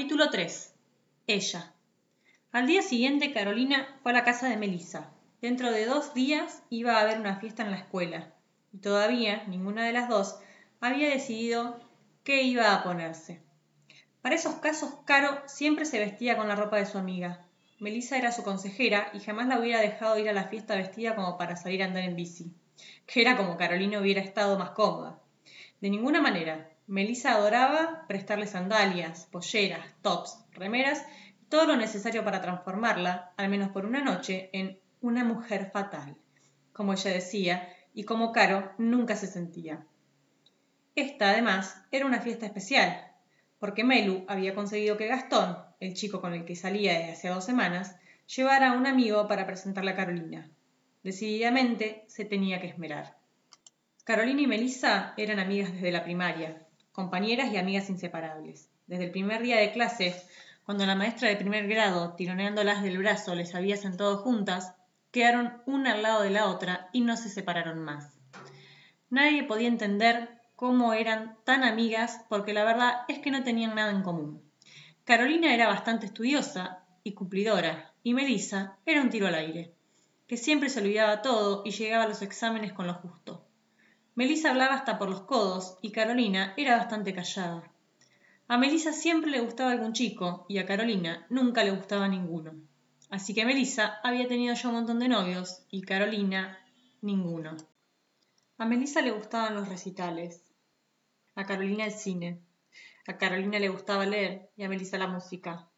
Capítulo 3. Ella. Al día siguiente Carolina fue a la casa de Melissa. Dentro de dos días iba a haber una fiesta en la escuela y todavía ninguna de las dos había decidido qué iba a ponerse. Para esos casos, Caro siempre se vestía con la ropa de su amiga. Melissa era su consejera y jamás la hubiera dejado ir a la fiesta vestida como para salir a andar en bici, que era como Carolina hubiera estado más cómoda. De ninguna manera. Melissa adoraba prestarle sandalias, polleras, tops, remeras todo lo necesario para transformarla, al menos por una noche, en una mujer fatal, como ella decía, y como Caro nunca se sentía. Esta, además, era una fiesta especial, porque Melu había conseguido que Gastón, el chico con el que salía desde hace dos semanas, llevara a un amigo para presentarle a Carolina. Decididamente se tenía que esmerar. Carolina y Melissa eran amigas desde la primaria, compañeras y amigas inseparables. Desde el primer día de clase, cuando la maestra de primer grado, tironeándolas del brazo, les había sentado juntas, quedaron una al lado de la otra y no se separaron más. Nadie podía entender cómo eran tan amigas porque la verdad es que no tenían nada en común. Carolina era bastante estudiosa y cumplidora, y Melissa era un tiro al aire, que siempre se olvidaba todo y llegaba a los exámenes con lo justo. Melissa hablaba hasta por los codos y Carolina era bastante callada. A Melissa siempre le gustaba algún chico y a Carolina nunca le gustaba ninguno. Así que Melissa había tenido ya un montón de novios y Carolina ninguno. A Melissa le gustaban los recitales, a Carolina el cine, a Carolina le gustaba leer y a Melissa la música.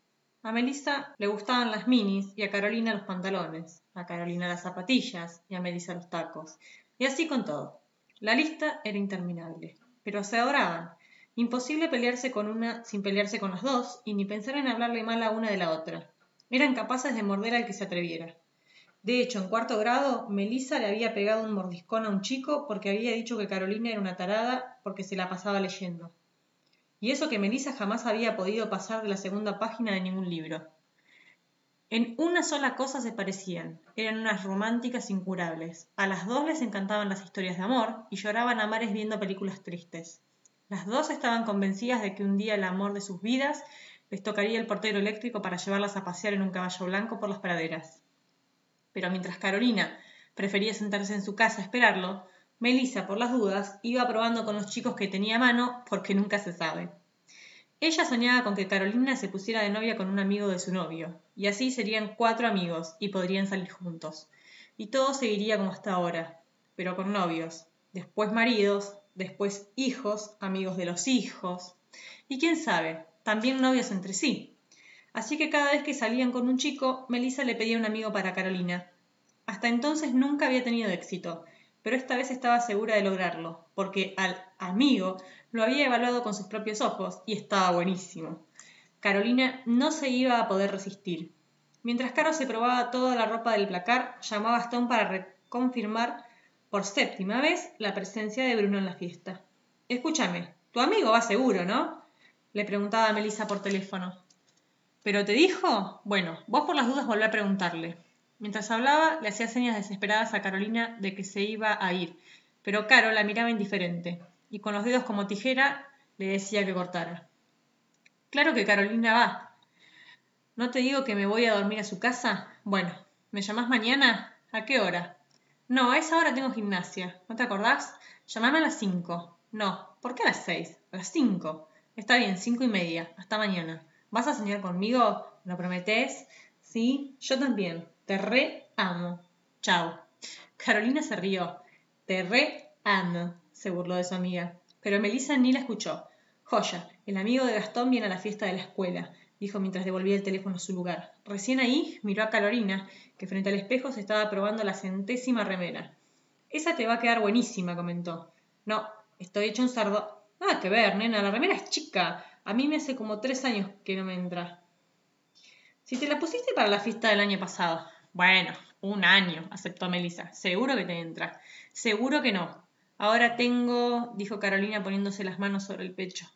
A Melissa le gustaban las minis y a Carolina los pantalones, a Carolina las zapatillas y a Melissa los tacos. Y así con todo. La lista era interminable, pero se adoraban. Imposible pelearse con una sin pelearse con las dos y ni pensar en hablarle mal a una de la otra. Eran capaces de morder al que se atreviera. De hecho, en cuarto grado, Melissa le había pegado un mordiscón a un chico porque había dicho que Carolina era una tarada porque se la pasaba leyendo. Y eso que Melissa jamás había podido pasar de la segunda página de ningún libro. En una sola cosa se parecían, eran unas románticas incurables. A las dos les encantaban las historias de amor y lloraban a mares viendo películas tristes. Las dos estaban convencidas de que un día el amor de sus vidas les tocaría el portero eléctrico para llevarlas a pasear en un caballo blanco por las praderas. Pero mientras Carolina prefería sentarse en su casa a esperarlo, Melissa, por las dudas, iba probando con los chicos que tenía a mano porque nunca se sabe. Ella soñaba con que Carolina se pusiera de novia con un amigo de su novio, y así serían cuatro amigos y podrían salir juntos. Y todo seguiría como hasta ahora, pero con novios, después maridos, después hijos, amigos de los hijos, y quién sabe, también novios entre sí. Así que cada vez que salían con un chico, Melissa le pedía un amigo para Carolina. Hasta entonces nunca había tenido éxito, pero esta vez estaba segura de lograrlo, porque al amigo lo había evaluado con sus propios ojos y estaba buenísimo. Carolina no se iba a poder resistir. Mientras Caro se probaba toda la ropa del placar, llamaba a Stone para reconfirmar por séptima vez la presencia de Bruno en la fiesta. Escúchame, tu amigo va seguro, ¿no? le preguntaba a Melissa por teléfono. ¿Pero te dijo? Bueno, vos por las dudas volví a preguntarle. Mientras hablaba, le hacía señas desesperadas a Carolina de que se iba a ir, pero Caro la miraba indiferente y con los dedos como tijera le decía que cortara. Claro que Carolina va. ¿No te digo que me voy a dormir a su casa? Bueno, ¿me llamás mañana? ¿A qué hora? No, a esa hora tengo gimnasia. ¿No te acordás? Llamame a las cinco. No, ¿por qué a las seis? A las cinco. Está bien, cinco y media. Hasta mañana. ¿Vas a soñar conmigo? ¿Lo prometés? Sí, yo también. Te re amo. Chao. Carolina se rió. Te re amo se burló de su amiga. Pero Melissa ni la escuchó. Joya, el amigo de Gastón viene a la fiesta de la escuela, dijo mientras devolvía el teléfono a su lugar. Recién ahí miró a Carolina, que frente al espejo se estaba probando la centésima remera. Esa te va a quedar buenísima, comentó. No, estoy hecho un sardo. Nada que ver, nena, la remera es chica. A mí me hace como tres años que no me entra. Si te la pusiste para la fiesta del año pasado. Bueno, un año, aceptó Melissa. Seguro que te entra. Seguro que no. Ahora tengo, dijo Carolina poniéndose las manos sobre el pecho.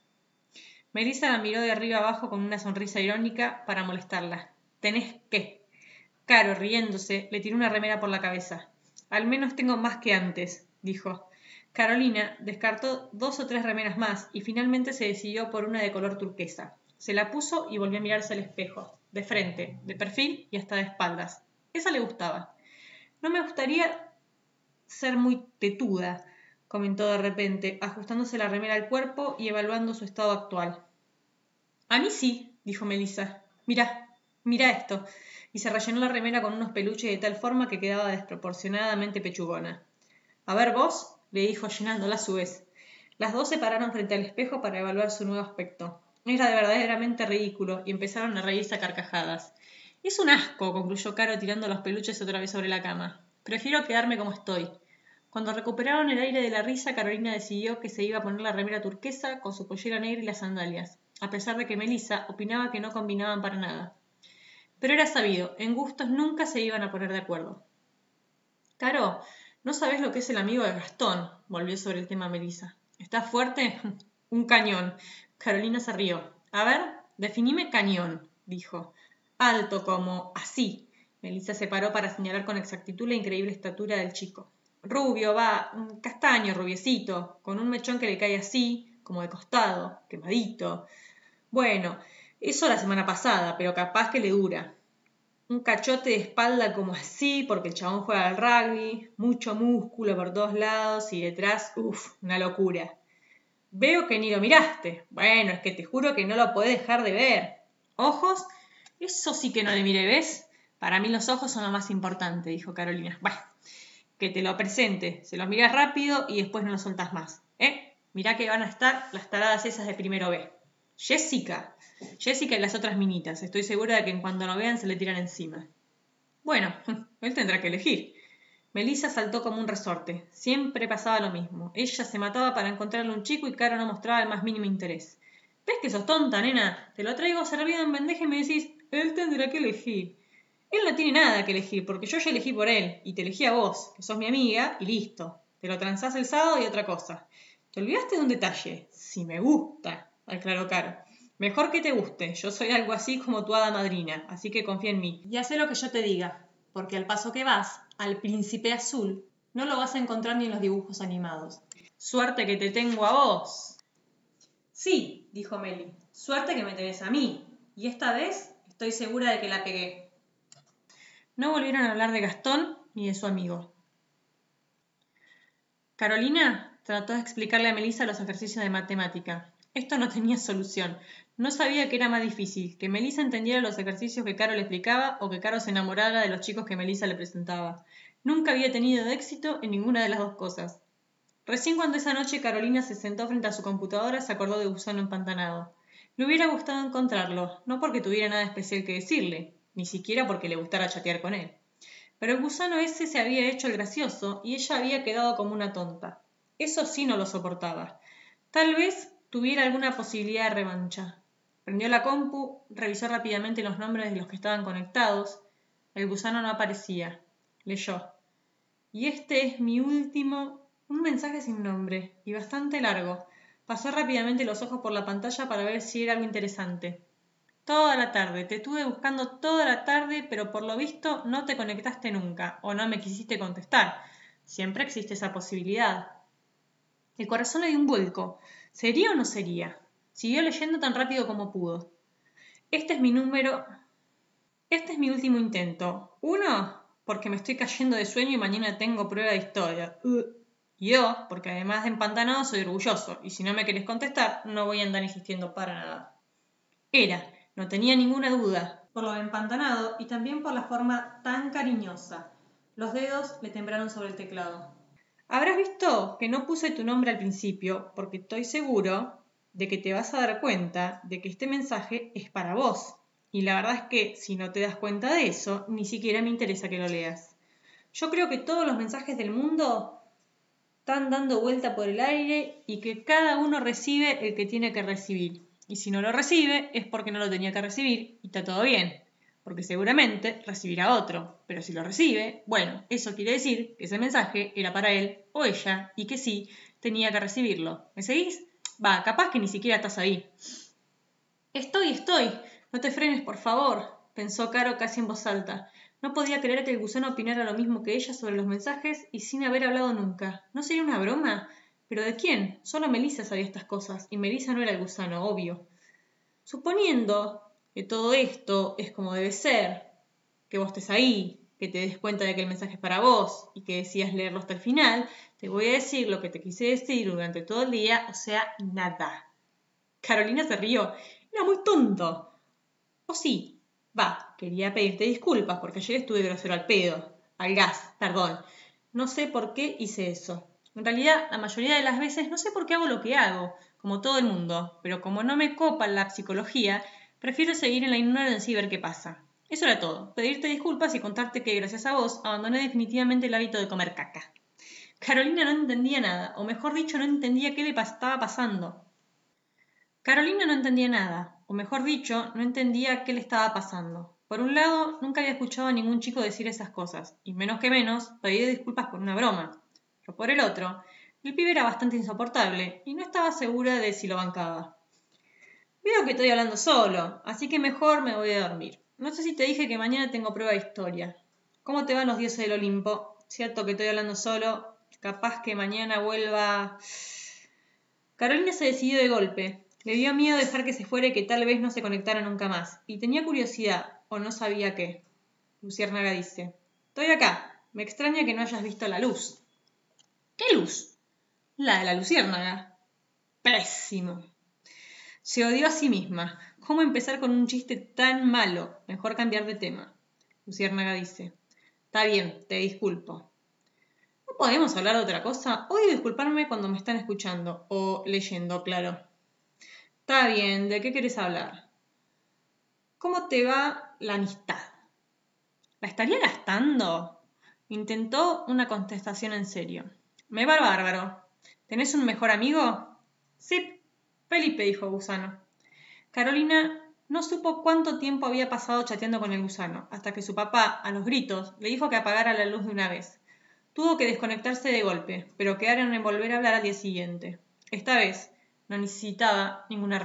Melissa la miró de arriba abajo con una sonrisa irónica para molestarla. ¿Tenés qué? Caro, riéndose, le tiró una remera por la cabeza. Al menos tengo más que antes, dijo. Carolina descartó dos o tres remeras más y finalmente se decidió por una de color turquesa. Se la puso y volvió a mirarse al espejo, de frente, de perfil y hasta de espaldas. Esa le gustaba. No me gustaría ser muy tetuda, comentó de repente, ajustándose la remera al cuerpo y evaluando su estado actual. A mí sí, dijo Melissa. Mira, mira esto. Y se rellenó la remera con unos peluches de tal forma que quedaba desproporcionadamente pechugona. A ver vos, le dijo llenándola a su vez. Las dos se pararon frente al espejo para evaluar su nuevo aspecto. Era de verdaderamente ridículo y empezaron a reírse a carcajadas. Es un asco, concluyó Caro tirando los peluches otra vez sobre la cama. Prefiero quedarme como estoy. Cuando recuperaron el aire de la risa, Carolina decidió que se iba a poner la remera turquesa con su pollera negra y las sandalias, a pesar de que Melissa opinaba que no combinaban para nada. Pero era sabido, en gustos nunca se iban a poner de acuerdo. Caro, no sabes lo que es el amigo de Gastón, volvió sobre el tema Melissa. ¿Estás fuerte? Un cañón. Carolina se rió. A ver, definime cañón, dijo. Alto como así. Melissa se paró para señalar con exactitud la increíble estatura del chico rubio, va, castaño, rubiecito, con un mechón que le cae así, como de costado, quemadito. Bueno, eso la semana pasada, pero capaz que le dura. Un cachote de espalda como así, porque el chabón juega al rugby, mucho músculo por todos lados y detrás, uff, una locura. Veo que ni lo miraste. Bueno, es que te juro que no lo podés dejar de ver. Ojos, eso sí que no le miré, ¿ves? Para mí los ojos son lo más importante, dijo Carolina. Bueno, que te lo presente, se los miras rápido y después no lo soltás más. ¿Eh? Mirá que van a estar las taradas esas de primero B. Jessica. Jessica y las otras minitas. Estoy segura de que en cuanto lo vean se le tiran encima. Bueno, él tendrá que elegir. Melissa saltó como un resorte. Siempre pasaba lo mismo. Ella se mataba para encontrarle un chico y Caro no mostraba el más mínimo interés. ¿Ves que sos tonta, nena? Te lo traigo servido en bandeja y me decís, él tendrá que elegir. Él no tiene nada que elegir, porque yo ya elegí por él, y te elegí a vos, que sos mi amiga, y listo. Te lo transás el sábado y otra cosa. Te olvidaste de un detalle. Si me gusta, aclaró Caro. Mejor que te guste. Yo soy algo así como tu hada madrina, así que confía en mí. Y haz lo que yo te diga, porque al paso que vas, al príncipe azul, no lo vas a encontrar ni en los dibujos animados. Suerte que te tengo a vos. Sí, dijo Meli. Suerte que me tenés a mí. Y esta vez estoy segura de que la pegué. No volvieron a hablar de Gastón ni de su amigo. Carolina trató de explicarle a Melissa los ejercicios de matemática. Esto no tenía solución. No sabía que era más difícil, que Melissa entendiera los ejercicios que Caro le explicaba o que Caro se enamorara de los chicos que Melissa le presentaba. Nunca había tenido éxito en ninguna de las dos cosas. Recién cuando esa noche Carolina se sentó frente a su computadora se acordó de Gusano empantanado. Le hubiera gustado encontrarlo, no porque tuviera nada especial que decirle, ni siquiera porque le gustara chatear con él. Pero el gusano ese se había hecho el gracioso y ella había quedado como una tonta. Eso sí no lo soportaba. Tal vez tuviera alguna posibilidad de revancha. Prendió la compu, revisó rápidamente los nombres de los que estaban conectados. El gusano no aparecía. Leyó. Y este es mi último... Un mensaje sin nombre y bastante largo. Pasó rápidamente los ojos por la pantalla para ver si era algo interesante. Toda la tarde, te estuve buscando toda la tarde, pero por lo visto no te conectaste nunca o no me quisiste contestar. Siempre existe esa posibilidad. El corazón le dio un vuelco. ¿Sería o no sería? Siguió leyendo tan rápido como pudo. Este es mi número. Este es mi último intento. Uno, porque me estoy cayendo de sueño y mañana tengo prueba de historia. Y dos, porque además de empantanado soy orgulloso, y si no me querés contestar, no voy a andar insistiendo para nada. Era, no tenía ninguna duda, por lo empantanado y también por la forma tan cariñosa. Los dedos le temblaron sobre el teclado. Habrás visto que no puse tu nombre al principio, porque estoy seguro de que te vas a dar cuenta de que este mensaje es para vos. Y la verdad es que si no te das cuenta de eso, ni siquiera me interesa que lo leas. Yo creo que todos los mensajes del mundo están dando vuelta por el aire y que cada uno recibe el que tiene que recibir. Y si no lo recibe es porque no lo tenía que recibir y está todo bien, porque seguramente recibirá otro. Pero si lo recibe, bueno, eso quiere decir que ese mensaje era para él o ella y que sí tenía que recibirlo. ¿Me seguís? Va, capaz que ni siquiera estás ahí. Estoy, estoy. No te frenes, por favor, pensó Caro casi en voz alta. No podía creer que el gusano opinara lo mismo que ella sobre los mensajes y sin haber hablado nunca. ¿No sería una broma? ¿Pero de quién? Solo Melissa sabía estas cosas, y Melissa no era el gusano, obvio. Suponiendo que todo esto es como debe ser, que vos estés ahí, que te des cuenta de que el mensaje es para vos y que decías leerlo hasta el final, te voy a decir lo que te quise decir durante todo el día, o sea, nada. Carolina se rió. Era muy tonto. O sí, va, quería pedirte disculpas porque ayer estuve grosero al pedo, al gas, perdón. No sé por qué hice eso. En realidad, la mayoría de las veces no sé por qué hago lo que hago, como todo el mundo, pero como no me copa la psicología, prefiero seguir en la ignorancia y ver qué pasa. Eso era todo. Pedirte disculpas y contarte que gracias a vos abandoné definitivamente el hábito de comer caca. Carolina no entendía nada, o mejor dicho, no entendía qué le estaba pasando. Carolina no entendía nada, o mejor dicho, no entendía qué le estaba pasando. Por un lado, nunca había escuchado a ningún chico decir esas cosas, y menos que menos, pedir disculpas por una broma. Pero por el otro, el pibe era bastante insoportable, y no estaba segura de si lo bancaba. Veo que estoy hablando solo, así que mejor me voy a dormir. No sé si te dije que mañana tengo prueba de historia. ¿Cómo te van los dioses del Olimpo? Cierto que estoy hablando solo. Capaz que mañana vuelva. Carolina se decidió de golpe. Le dio miedo dejar que se fuera y que tal vez no se conectara nunca más. Y tenía curiosidad, o no sabía qué. Luciérnaga dice: Estoy acá. Me extraña que no hayas visto la luz. ¿Qué luz? La de la luciérnaga. Pésimo. Se odió a sí misma. ¿Cómo empezar con un chiste tan malo? Mejor cambiar de tema. Luciérnaga dice. Está bien, te disculpo. ¿No podemos hablar de otra cosa? Odio disculparme cuando me están escuchando o leyendo, claro. Está bien, ¿de qué quieres hablar? ¿Cómo te va la amistad? ¿La estaría gastando? Intentó una contestación en serio. Me va bárbaro. ¿Tenés un mejor amigo? Sí, Felipe, dijo Gusano. Carolina no supo cuánto tiempo había pasado chateando con el gusano, hasta que su papá, a los gritos, le dijo que apagara la luz de una vez. Tuvo que desconectarse de golpe, pero quedaron en volver a hablar al día siguiente. Esta vez no necesitaba ninguna